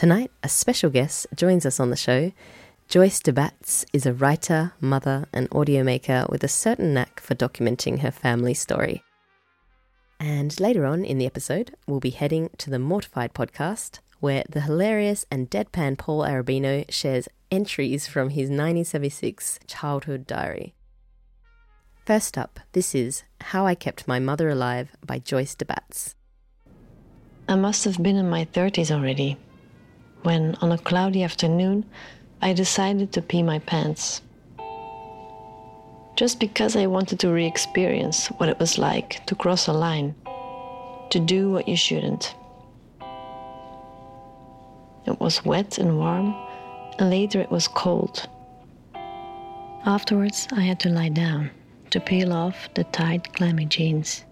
Tonight, a special guest joins us on the show. Joyce De Badts is a writer, mother, and audio maker with a certain knack for documenting her family story. And later on in the episode, we'll be heading to the Mortified podcast, where the hilarious and deadpan Paul Arabino shares entries from his 1976 childhood diary. First up, this is How I Kept My Mother Alive by Joyce De Badts. I must have been in my 30s already when, on a cloudy afternoon, I decided to pee my pants. Just because I wanted to re experience what it was like to cross a line, to do what you shouldn't. It was wet and warm, and later it was cold. Afterwards, I had to lie down to peel off the tight, clammy jeans.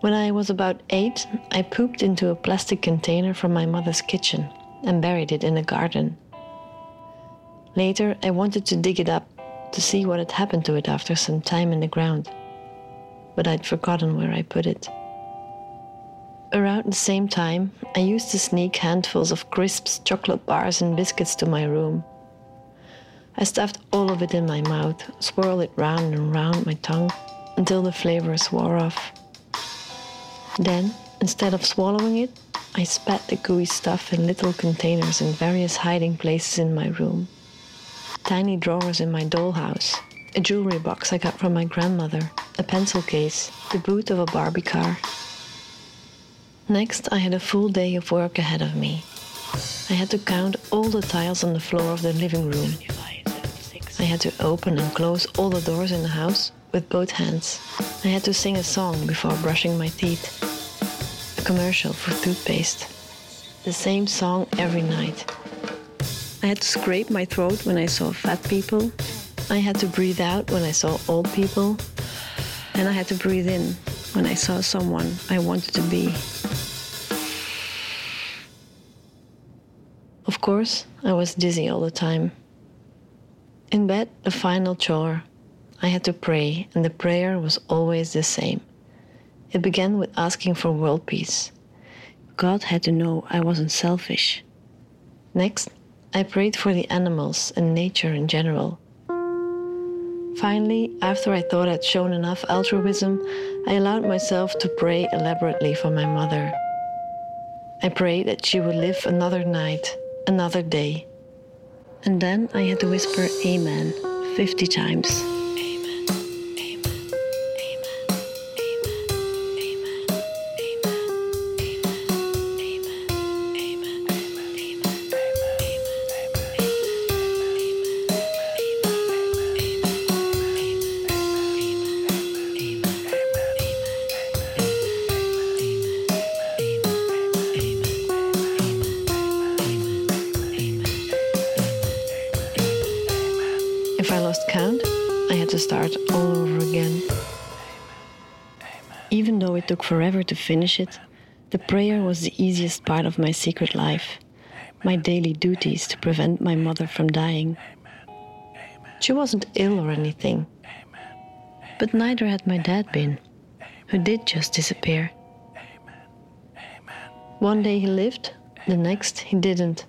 When I was about eight, I pooped into a plastic container from my mother's kitchen and buried it in a garden. Later, I wanted to dig it up to see what had happened to it after some time in the ground, but I'd forgotten where I put it. Around the same time, I used to sneak handfuls of crisps, chocolate bars, and biscuits to my room. I stuffed all of it in my mouth, swirled it round and round my tongue until the flavors wore off. Then, instead of swallowing it, I spat the gooey stuff in little containers in various hiding places in my room. Tiny drawers in my dollhouse, a jewelry box I got from my grandmother, a pencil case, the boot of a Barbie car. Next, I had a full day of work ahead of me. I had to count all the tiles on the floor of the living room. I had to open and close all the doors in the house with both hands. I had to sing a song before brushing my teeth. A commercial for toothpaste. The same song every night. I had to scrape my throat when I saw fat people. I had to breathe out when I saw old people. And I had to breathe in when I saw someone I wanted to be. Of course, I was dizzy all the time. In bed, the final chore. I had to pray, and the prayer was always the same. It began with asking for world peace. God had to know I wasn't selfish. Next, I prayed for the animals and nature in general. Finally, after I thought I'd shown enough altruism, I allowed myself to pray elaborately for my mother. I prayed that she would live another night, another day. And then I had to whisper Amen 50 times. Start all over again. Even though it took forever to finish it, the prayer was the easiest part of my secret life, my daily duties to prevent my mother from dying. She wasn't ill or anything, but neither had my dad been, who did just disappear. One day he lived, the next he didn't.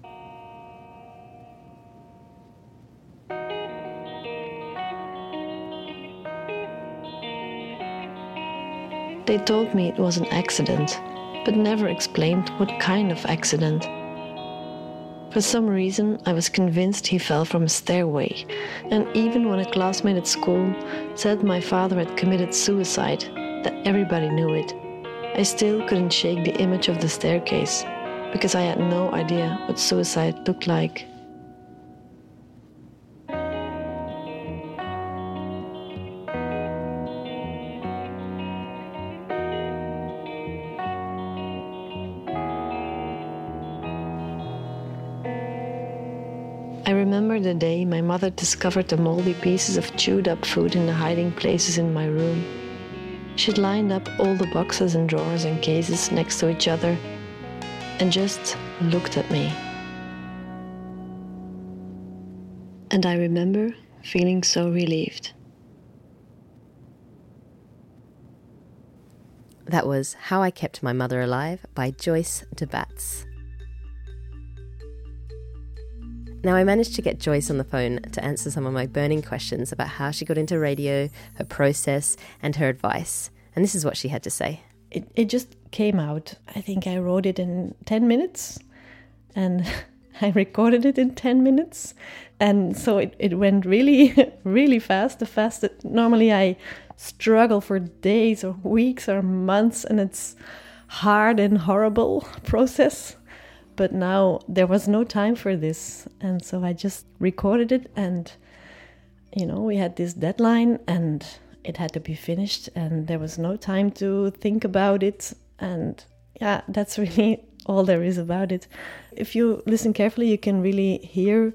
They told me it was an accident, but never explained what kind of accident. For some reason, I was convinced he fell from a stairway, and even when a classmate at school said my father had committed suicide, that everybody knew it, I still couldn't shake the image of the staircase because I had no idea what suicide looked like. Discovered the moldy pieces of chewed up food in the hiding places in my room. She'd lined up all the boxes and drawers and cases next to each other and just looked at me. And I remember feeling so relieved. That was How I Kept My Mother Alive by Joyce de Now, I managed to get Joyce on the phone to answer some of my burning questions about how she got into radio, her process, and her advice. And this is what she had to say. It, it just came out. I think I wrote it in 10 minutes and I recorded it in 10 minutes. And so it, it went really, really fast. The fast that normally I struggle for days or weeks or months, and it's hard and horrible process. But now there was no time for this, and so I just recorded it, and you know we had this deadline, and it had to be finished, and there was no time to think about it, and yeah, that's really all there is about it. If you listen carefully, you can really hear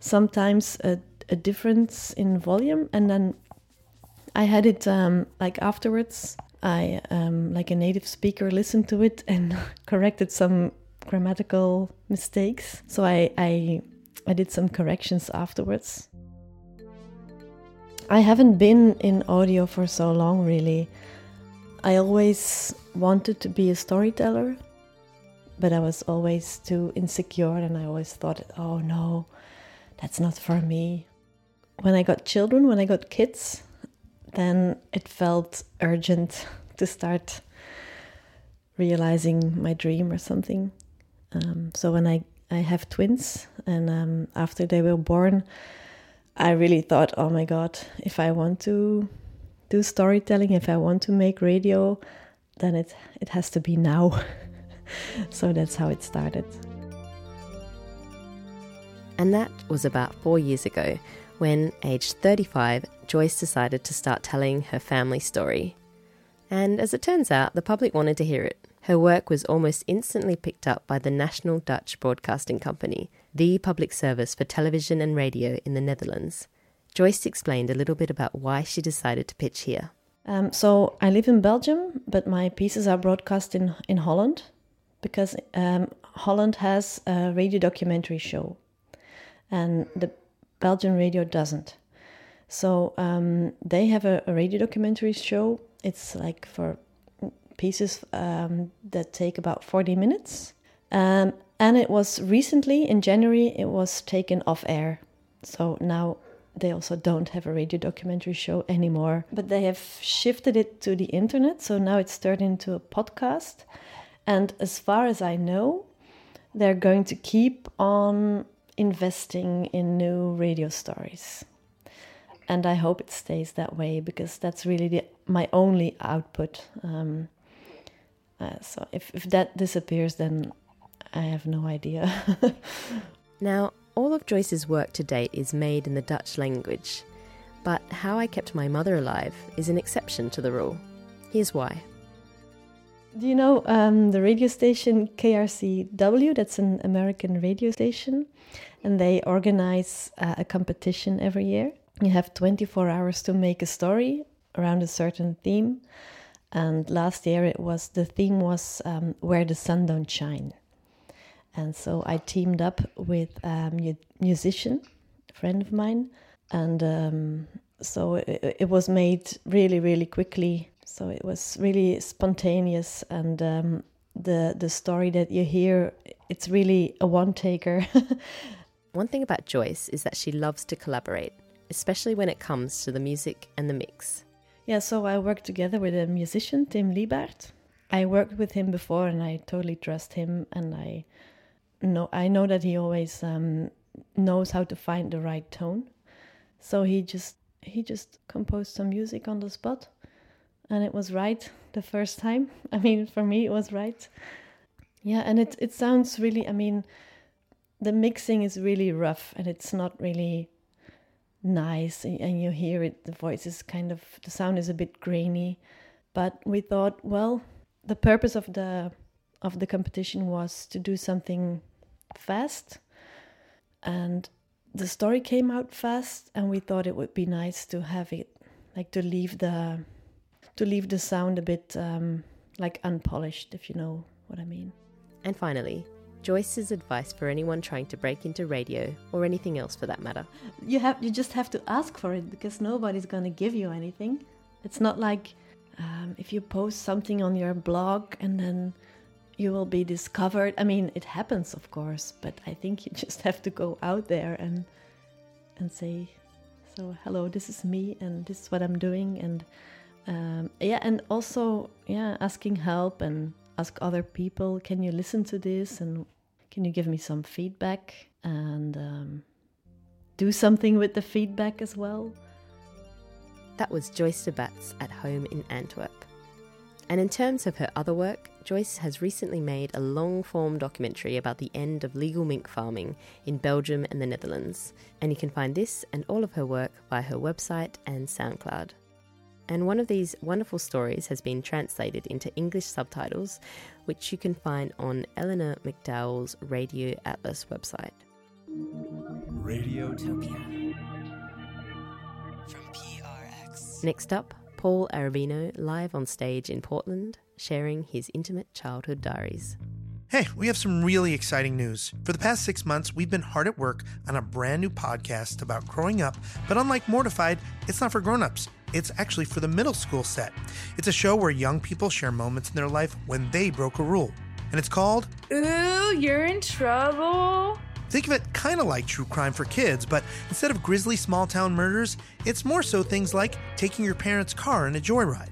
sometimes a, a difference in volume, and then I had it um, like afterwards. I, um, like a native speaker, listened to it and corrected some grammatical mistakes. So I, I, I did some corrections afterwards. I haven't been in audio for so long, really. I always wanted to be a storyteller, but I was always too insecure and I always thought, oh no, that's not for me. When I got children, when I got kids, then it felt urgent to start realizing my dream or something. Um, so when I, I have twins, and um, after they were born, I really thought, oh my God, if I want to do storytelling, if I want to make radio, then it, it has to be now. so that's how it started. And that was about four years ago when, aged 35, Joyce decided to start telling her family story. And as it turns out, the public wanted to hear it. Her work was almost instantly picked up by the National Dutch Broadcasting Company, the public service for television and radio in the Netherlands. Joyce explained a little bit about why she decided to pitch here. Um, so I live in Belgium, but my pieces are broadcast in, in Holland because um, Holland has a radio documentary show, and the Belgian radio doesn't. So um, they have a, a, radio documentary show. It's like for pieces um, that take about 40 minutes. Um, and it was recently in January, it was taken off air. So now they also don't have a radio documentary show anymore. But they have shifted it to the internet. So now it's turned into a podcast. And as far as I know, they're going to keep on investing in new radio stories. And I hope it stays that way because that's really the, my only output. Um, uh, so if, if that disappears, then I have no idea. now, all of Joyce's work to date is made in the Dutch language, but How I Kept My Mother Alive is an exception to the rule. Here's why. Do you know um, the radio station KCRW? That's an American radio station, and they organize uh, a competition every year. You have 24 hours to make a story around a certain theme, and last year it was the theme was um, where the sun don't shine, and so I teamed up with a musician, a friend of mine, and um, so it, it was made really really quickly so it was really spontaneous, and um, the the story that you hear, it's really a one taker. one thing about Joyce is that she loves to collaborate, especially when it comes to the music and the mix. Yeah, so I worked together with a musician, Tim Liebert. I worked with him before, and I totally trust him, and I know I know that he always um, knows how to find the right tone. So he just he just composed some music on the spot and it was right the first time. I mean, for me, it was right. Yeah, and it it sounds really. I mean, the mixing is really rough, and it's not really nice. And you hear it. The voice is kind of the sound is a bit grainy. But we thought, well, the purpose of the of the competition was to do something fast and the story came out fast, and we thought it would be nice to have it, like to leave the, to leave the sound a bit um, like unpolished, if you know what I mean. And finally, Joyce's advice for anyone trying to break into radio or anything else for that matter. You have you just have to ask for it because nobody's going to give you anything. It's not like um, if you post something on your blog and then you will be discovered. I mean, it happens, of course, but I think you just have to go out there and and say, "So, hello, this is me, and this is what I'm doing," and um, yeah, and also yeah, asking help and ask other people, "Can you listen to this?" and "Can you give me some feedback?" and um, do something with the feedback as well. That was Joyce De Badts at home in Antwerp. And in terms of her other work, Joyce has recently made a long form documentary about the end of legal mink farming in Belgium and the Netherlands. And you can find this and all of her work via her website and SoundCloud. And one of these wonderful stories has been translated into English subtitles, which you can find on Eleanor McDowall's Radio Atlas website. Radiotopia. From PRX. Next up, Paul Arabino live on stage in Portland, sharing his intimate childhood diaries. Hey, we have some really exciting news. For the past six months, we've been hard at work on a brand new podcast about growing up, but unlike Mortified, it's not for grown-ups. It's actually for the middle school set. It's a show where young people share moments in their life when they broke a rule. And it's called Ooh, you're in trouble. Think of it kind of like true crime for kids, but instead of grisly small town murders, it's more so things like taking your parents' car in a joyride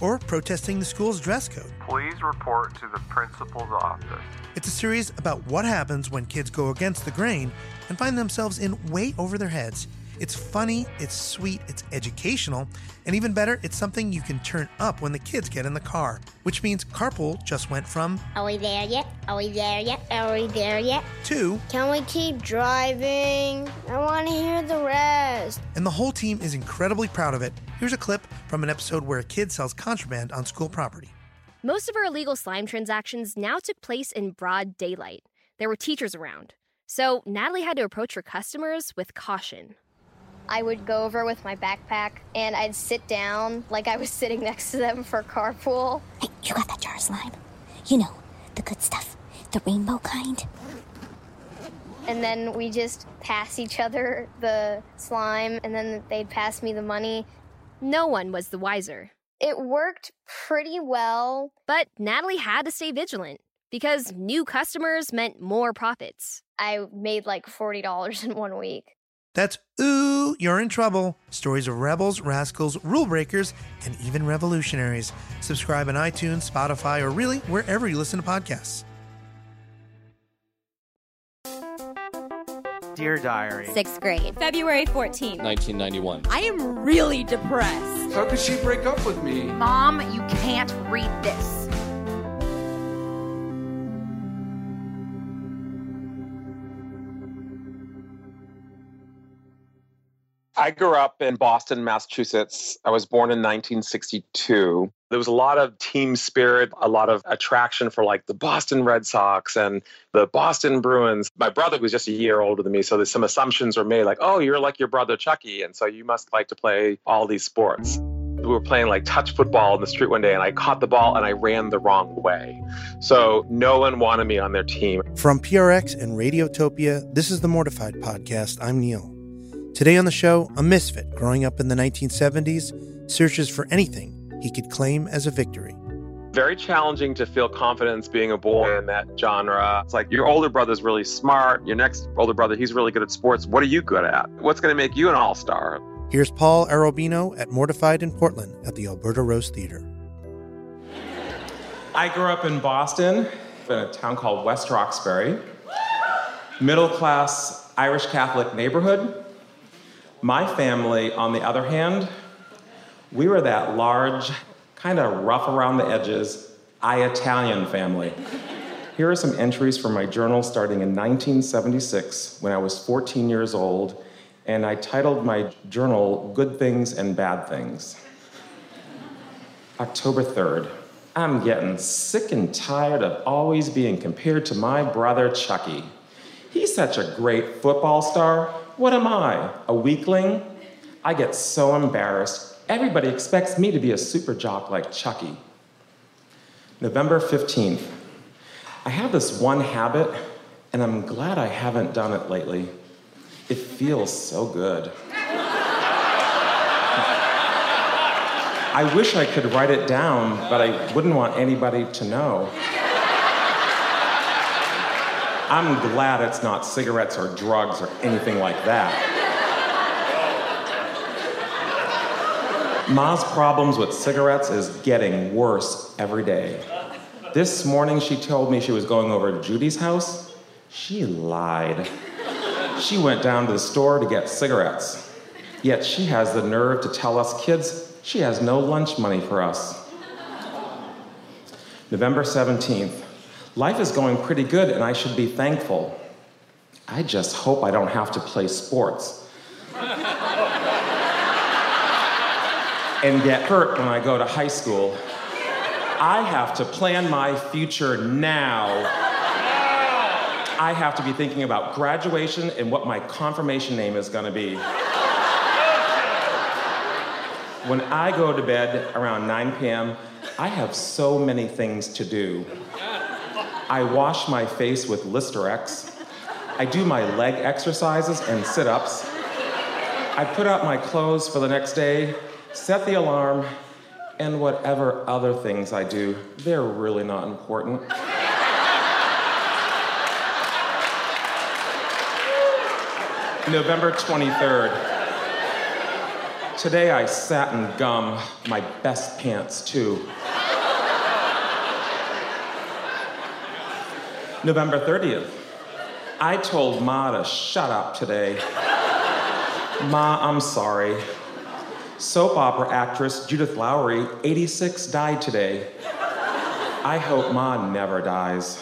or protesting the school's dress code. Please report to the principal's office. It's a series about what happens when kids go against the grain and find themselves in way over their heads. It's funny, it's sweet, it's educational, and even better, it's something you can turn up when the kids get in the car. Which means Carpool just went from Are we there yet? Are we there yet? Are we there yet? to, Can we keep driving? I want to hear the rest. and the whole team is incredibly proud of it. Here's a clip from an episode where a kid sells contraband on school property. Most of our illegal slime transactions now took place in broad daylight. There were teachers around. So Natalie had to approach her customers with caution. I would go over with my backpack and I'd sit down like I was sitting next to them for carpool. Hey, you got that jar of slime? You know, the good stuff, the rainbow kind. And then we just pass each other the slime and then they'd pass me the money. No one was the wiser. It worked pretty well. But Natalie had to stay vigilant because new customers meant more profits. I made like $40 in one week. That's Ooh, You're in Trouble. Stories of rebels, rascals, rule breakers, and even revolutionaries. Subscribe on iTunes, Spotify, or really wherever you listen to podcasts. Dear Diary. Sixth grade, February 14th. 1991. I am really depressed. How could she break up with me? Mom, you can't read this. I grew up in Boston, Massachusetts. I was born in 1962. There was a lot of team spirit, a lot of attraction for like the Boston Red Sox and the Boston Bruins. My brother was just a year older than me, so there's some assumptions were made like, oh, you're like your brother Chucky, and so you must like to play all these sports. We were playing like touch football in the street one day, and I caught the ball and I ran the wrong way. So no one wanted me on their team. From PRX and Radiotopia, this is the Mortified Podcast. I'm Neil. Today on the show, a misfit growing up in the 1970s searches for anything he could claim as a victory. Very challenging to feel confidence being a boy in that genre. It's like your older brother's really smart. Your next older brother, he's really good at sports. What are you good at? What's going to make you an all star? Here's Paul Arobino at Mortified in Portland at the Alberta Rose Theater. I grew up in Boston, in a town called West Roxbury. Middle class Irish Catholic neighborhood. My family, on the other hand, we were that large, kind of rough around the edges, I Italian family. Here are some entries from my journal starting in 1976 when I was 14 years old, and I titled my journal Good Things and Bad Things. October 3rd. I'm getting sick and tired of always being compared to my brother Chucky. He's such a great football star, what am I? A weakling? I get so embarrassed. Everybody expects me to be a super jock like Chucky. November 15th. I have this one habit, and I'm glad I haven't done it lately. It feels so good. I wish I could write it down, but I wouldn't want anybody to know. I'm glad it's not cigarettes or drugs or anything like that. Ma's problems with cigarettes is getting worse every day. This morning she told me she was going over to Judy's house. She lied. She went down to the store to get cigarettes. Yet she has the nerve to tell us kids she has no lunch money for us. November 17th. Life is going pretty good and I should be thankful. I just hope I don't have to play sports. and get hurt when I go to high school. I have to plan my future now. I have to be thinking about graduation and what my confirmation name is going to be. When I go to bed around 9 p.m., I have so many things to do. I wash my face with Listerex. I do my leg exercises and sit ups. I put out my clothes for the next day, set the alarm, and whatever other things I do, they're really not important. November 23rd. Today I sat and gum my best pants too. November 30th. I told Ma to shut up today. Ma, I'm sorry. Soap opera actress Judith Lowry, 86, died today. I hope Ma never dies.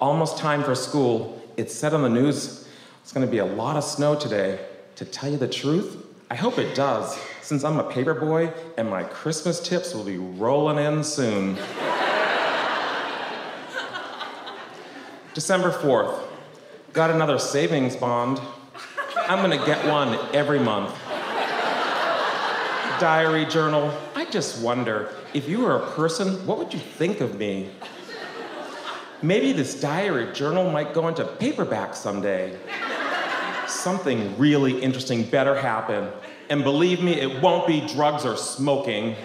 Almost time for school. It's said on the news it's going to be a lot of snow today. To tell you the truth, I hope it does, since I'm a paper boy and my Christmas tips will be rolling in soon. December 4th, got another savings bond. I'm gonna get one every month. Diary journal, I just wonder if you were a person, what would you think of me? Maybe this diary journal might go into paperback someday something really interesting better happen. And believe me, it won't be drugs or smoking.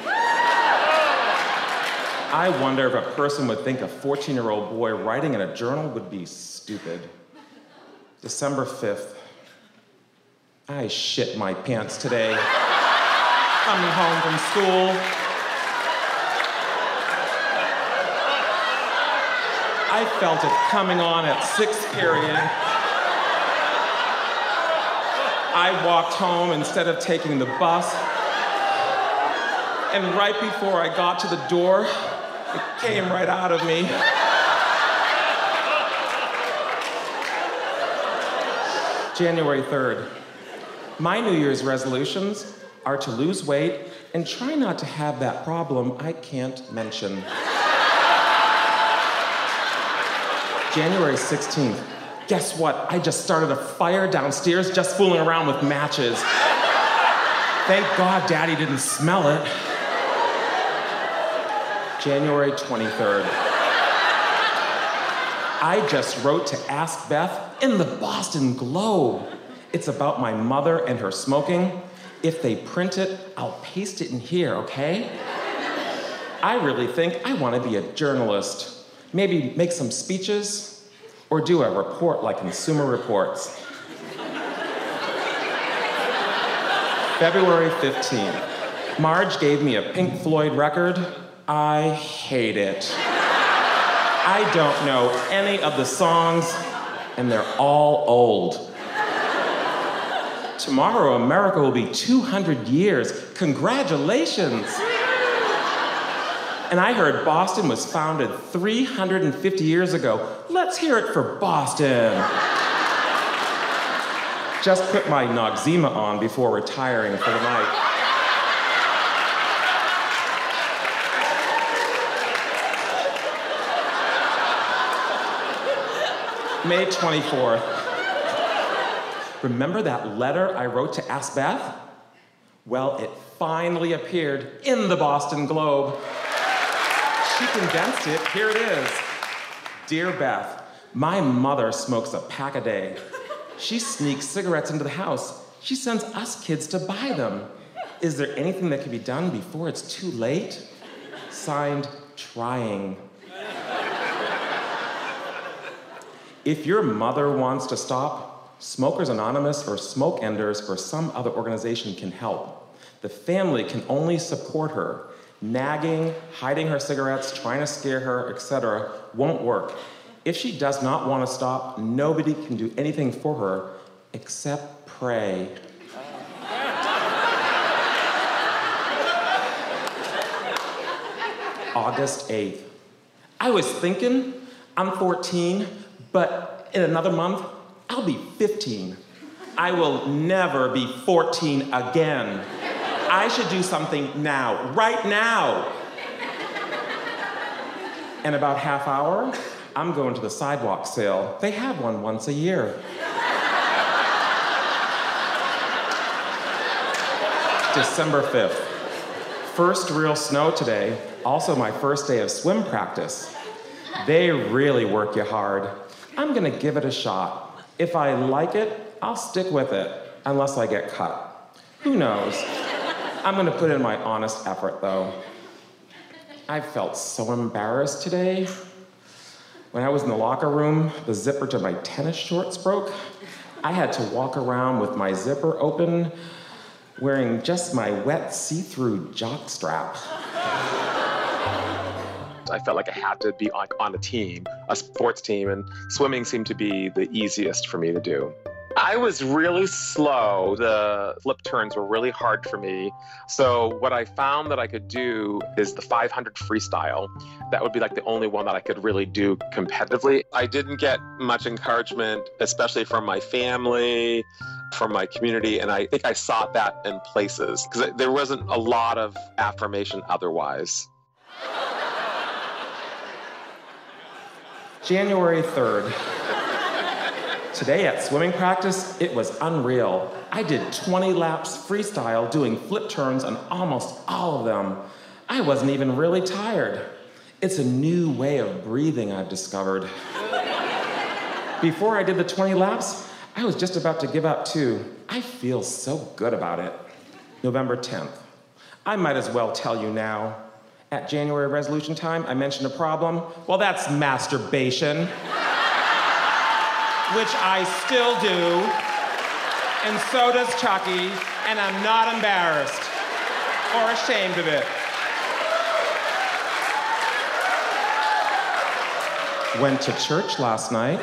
I wonder if a person would think a 14 year old boy writing in a journal would be stupid. December 5th. I shit my pants today. Coming home from school. I felt it coming on at sixth period. I walked home instead of taking the bus. And right before I got to the door, it came right out of me. January 3rd. My New Year's resolutions are to lose weight and try not to have that problem I can't mention. January 16th. Guess what? I just started a fire downstairs just fooling around with matches. Thank God Daddy didn't smell it. January 23rd. I just wrote to Ask Beth in the Boston Globe. It's about my mother and her smoking. If they print it, I'll paste it in here, okay? I really think I want to be a journalist. Maybe make some speeches, or do a report like Consumer Reports. February 15th. Marge gave me a Pink Floyd record. I hate it. I don't know any of the songs, and they're all old. Tomorrow, America will be 200 years. Congratulations! And I heard Boston was founded 350 years ago. Let's hear it for Boston. Just put my Noxzema on before retiring for the night. May 24th. Remember that letter I wrote to Ask Beth? Well, it finally appeared in the Boston Globe. She condensed it. Here it is. Dear Beth, my mother smokes a pack a day. She sneaks cigarettes into the house. She sends us kids to buy them. Is there anything that can be done before it's too late? Signed, trying. If your mother wants to stop, Smokers Anonymous or Smoke Enders or some other organization can help. The family can only support her. Nagging, hiding her cigarettes, trying to scare her, etc., won't work. If she does not want to stop, nobody can do anything for her except pray. August 8th. I was thinking, I'm 14, but in another month, I'll be 15. I will never be 14 again. I should do something now, right now. In about half hour, I'm going to the sidewalk sale. They have one once a year. December 5th. First real snow today, also my first day of swim practice. They really work you hard. I'm gonna give it a shot. If I like it, I'll stick with it, unless I get cut. Who knows? I'm gonna put in my honest effort though. I felt so embarrassed today. When I was in the locker room, the zipper to my tennis shorts broke. I had to walk around with my zipper open, wearing just my wet see through jock strap. I felt like I had to be on, on a team, a sports team, and swimming seemed to be the easiest for me to do. I was really slow. The flip turns were really hard for me. So, what I found that I could do is the 500 freestyle. That would be like the only one that I could really do competitively. I didn't get much encouragement, especially from my family, from my community, and I think I sought that in places because there wasn't a lot of affirmation otherwise. January 3rd. Today at swimming practice, it was unreal. I did 20 laps freestyle doing flip turns on almost all of them. I wasn't even really tired. It's a new way of breathing I've discovered. Before I did the 20 laps, I was just about to give up too. I feel so good about it. November 10th. I might as well tell you now. At January resolution time, I mentioned a problem. Well, that's masturbation, which I still do, and so does Chucky, and I'm not embarrassed or ashamed of it. Went to church last night.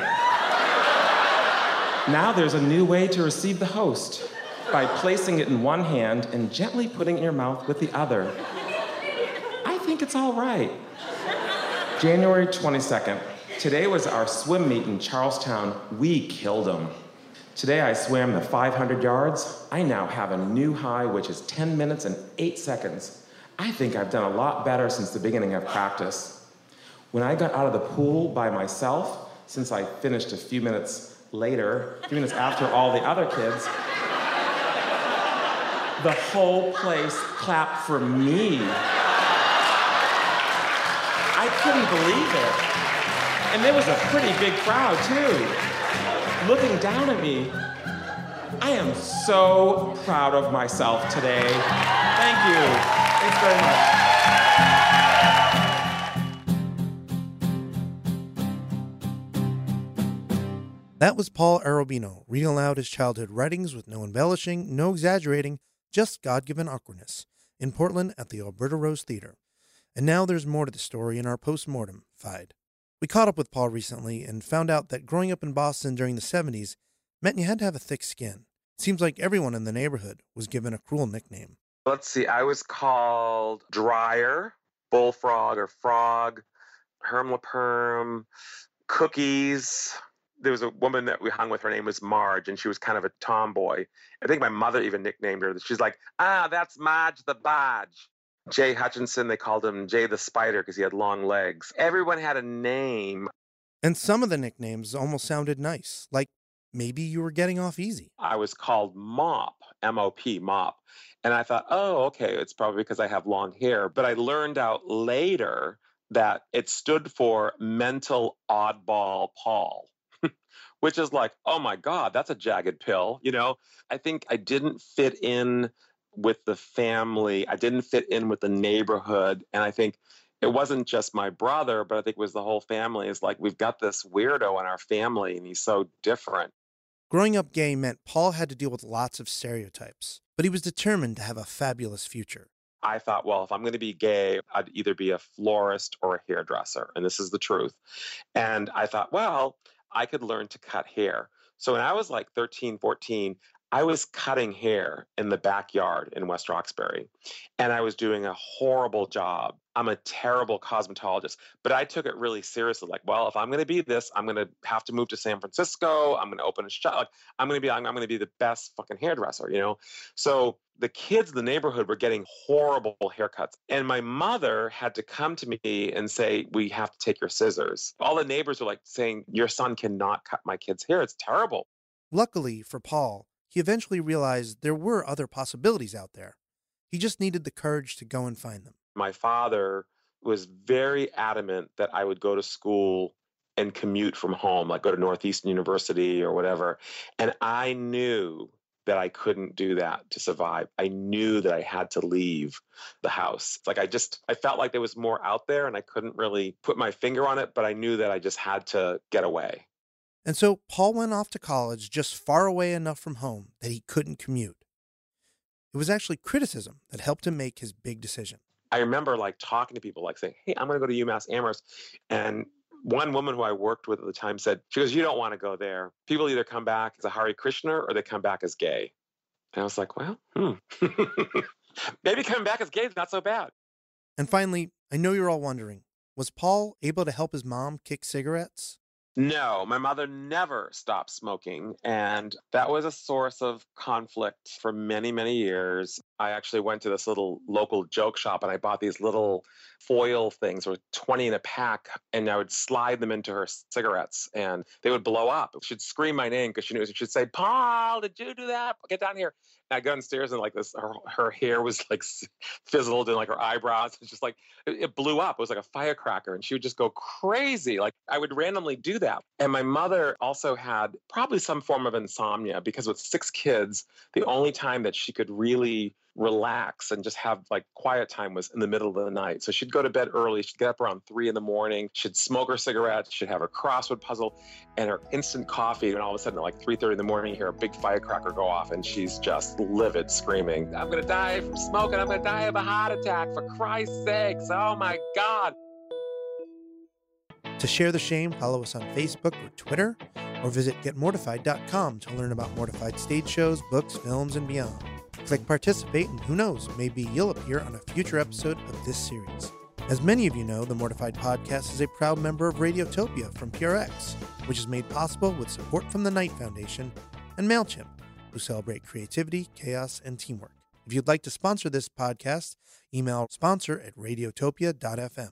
Now there's a new way to receive the host by placing it in one hand and gently putting it in your mouth with the other. I think it's all right. January 22nd. Today was our swim meet in Charlestown. We killed them. Today I swam the 500 yards. I now have a new high, which is 10 minutes and 8 seconds. I think I've done a lot better since the beginning of practice. When I got out of the pool by myself, since I finished a few minutes later, a few minutes after all the other kids, the whole place clapped for me. Couldn't believe it. And there was a pretty big crowd, too, looking down at me. I am so proud of myself today. Thank you. Thanks very much. That was Paul Arobino reading aloud his childhood writings with no embellishing, no exaggerating, just God given awkwardness in Portland at the Alberta Rose Theater. And now there's more to the story in our post mortem, Fide. We caught up with Paul recently and found out that growing up in Boston during the 70s meant you had to have a thick skin. Seems like everyone in the neighborhood was given a cruel nickname. Let's see, I was called Dryer, Bullfrog or Frog, Herm Perm, Cookies. There was a woman that we hung with, her name was Marge, and she was kind of a tomboy. I think my mother even nicknamed her. She's like, ah, that's Marge the Bodge. Jay Hutchinson, they called him Jay the Spider because he had long legs. Everyone had a name. And some of the nicknames almost sounded nice, like maybe you were getting off easy. I was called Mop, M O P, Mop. And I thought, oh, okay, it's probably because I have long hair. But I learned out later that it stood for mental oddball Paul, which is like, oh my God, that's a jagged pill. You know, I think I didn't fit in with the family, I didn't fit in with the neighborhood. And I think it wasn't just my brother, but I think it was the whole family. It's like, we've got this weirdo in our family, and he's so different. Growing up gay meant Paul had to deal with lots of stereotypes, but he was determined to have a fabulous future. I thought, well, if I'm going to be gay, I'd either be a florist or a hairdresser. And this is the truth. And I thought, well, I could learn to cut hair. So when I was like 13, 14, I was cutting hair in the backyard in West Roxbury, and I was doing a horrible job. I'm a terrible cosmetologist, but I took it really seriously. Like, well, if I'm going to be this, I'm going to have to move to San Francisco. I'm going to open a shop. Like, I'm going to be, I'm, I'm going to be the best fucking hairdresser, you know. So the kids in the neighborhood were getting horrible haircuts, and my mother had to come to me and say, "We have to take your scissors." All the neighbors were like saying, "Your son cannot cut my kid's hair. It's terrible." Luckily for Paul, he eventually realized there were other possibilities out there. He just needed the courage to go and find them. My father was very adamant that I would go to school and commute from home, like go to Northeastern University or whatever. And I knew that I couldn't do that to survive. I knew that I had to leave the house. Like I just I felt like there was more out there and I couldn't really put my finger on it, but I knew that I just had to get away. And so Paul went off to college just far away enough from home that he couldn't commute. It was actually criticism that helped him make his big decision. I remember like talking to people, like saying, Hey, I'm going to go to UMass Amherst. And one woman who I worked with at the time said, She goes, You don't want to go there. People either come back as a Hare Krishna or they come back as gay. And I was like, Well, hmm. maybe coming back as gay is not so bad. And finally, I know you're all wondering was Paul able to help his mom kick cigarettes? No, my mother never stopped smoking. And that was a source of conflict for many, many years. I actually went to this little local joke shop and I bought these little foil things, or 20 in a pack, and I would slide them into her cigarettes and they would blow up. She'd scream my name because she knew she'd say, Paul, did you do that? Get down here. And I go downstairs and like this, her, her hair was like fizzled and like her eyebrows. It's just like, it, it blew up. It was like a firecracker. And she would just go crazy. Like I would randomly do that. And my mother also had probably some form of insomnia because with six kids, the only time that she could really relax and just have like quiet time was in the middle of the night. So she'd go to bed early. She'd get up around three in the morning. She'd smoke her cigarette. She'd have her crossword puzzle and her instant coffee. And all of a sudden, at like 3.30 in the morning, you hear a big firecracker go off and she's just livid, screaming, I'm going to die from smoking. I'm going to die of a heart attack for Christ's sakes. Oh my God. To share the shame, follow us on Facebook or Twitter, or visit getmortified.com to learn about Mortified stage shows, books, films, and beyond. Click participate, and who knows, maybe you'll appear on a future episode of this series. As many of you know, the Mortified podcast is a proud member of Radiotopia from PRX, which is made possible with support from the Knight Foundation and MailChimp, who celebrate creativity, chaos, and teamwork. If you'd like to sponsor this podcast, email sponsor at radiotopia.fm.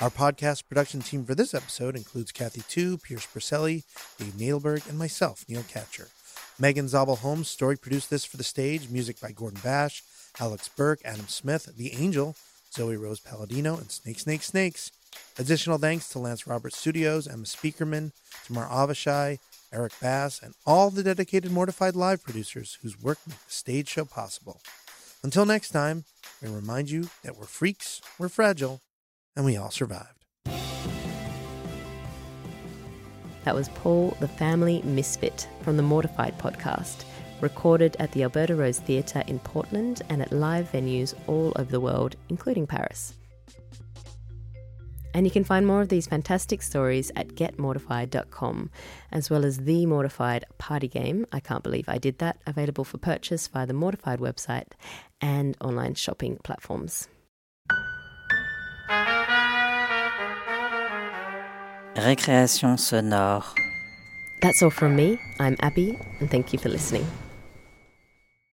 Our podcast production team for this episode includes Kathy Tu, Pierce Perselli, Dave Nadelberg, and myself, Neil Katcher. Megan Zabel Holmes story produced this for the stage, music by Gordon Bash, Alex Burke, Adam Smith, The Angel, Zoe Rose Palladino, and Snake Snake Snakes. Additional thanks to Lance Roberts Studios, Emma Speakerman, Tamar Avishai, Eric Bass, and all the dedicated Mortified Live producers whose work make the stage show possible. Until next time, we remind you that we're freaks, we're fragile, and we all survived. That was Paul the Family Misfit from the Mortified podcast, recorded at the Alberta Rose Theatre in Portland and at live venues all over the world, including Paris. And you can find more of these fantastic stories at getmortified.com, as well as the Mortified Party Game. I can't believe I did that, available for purchase via the Mortified website and online shopping platforms. Récréation sonore. That's all from me. I'm Abby, and thank you for listening.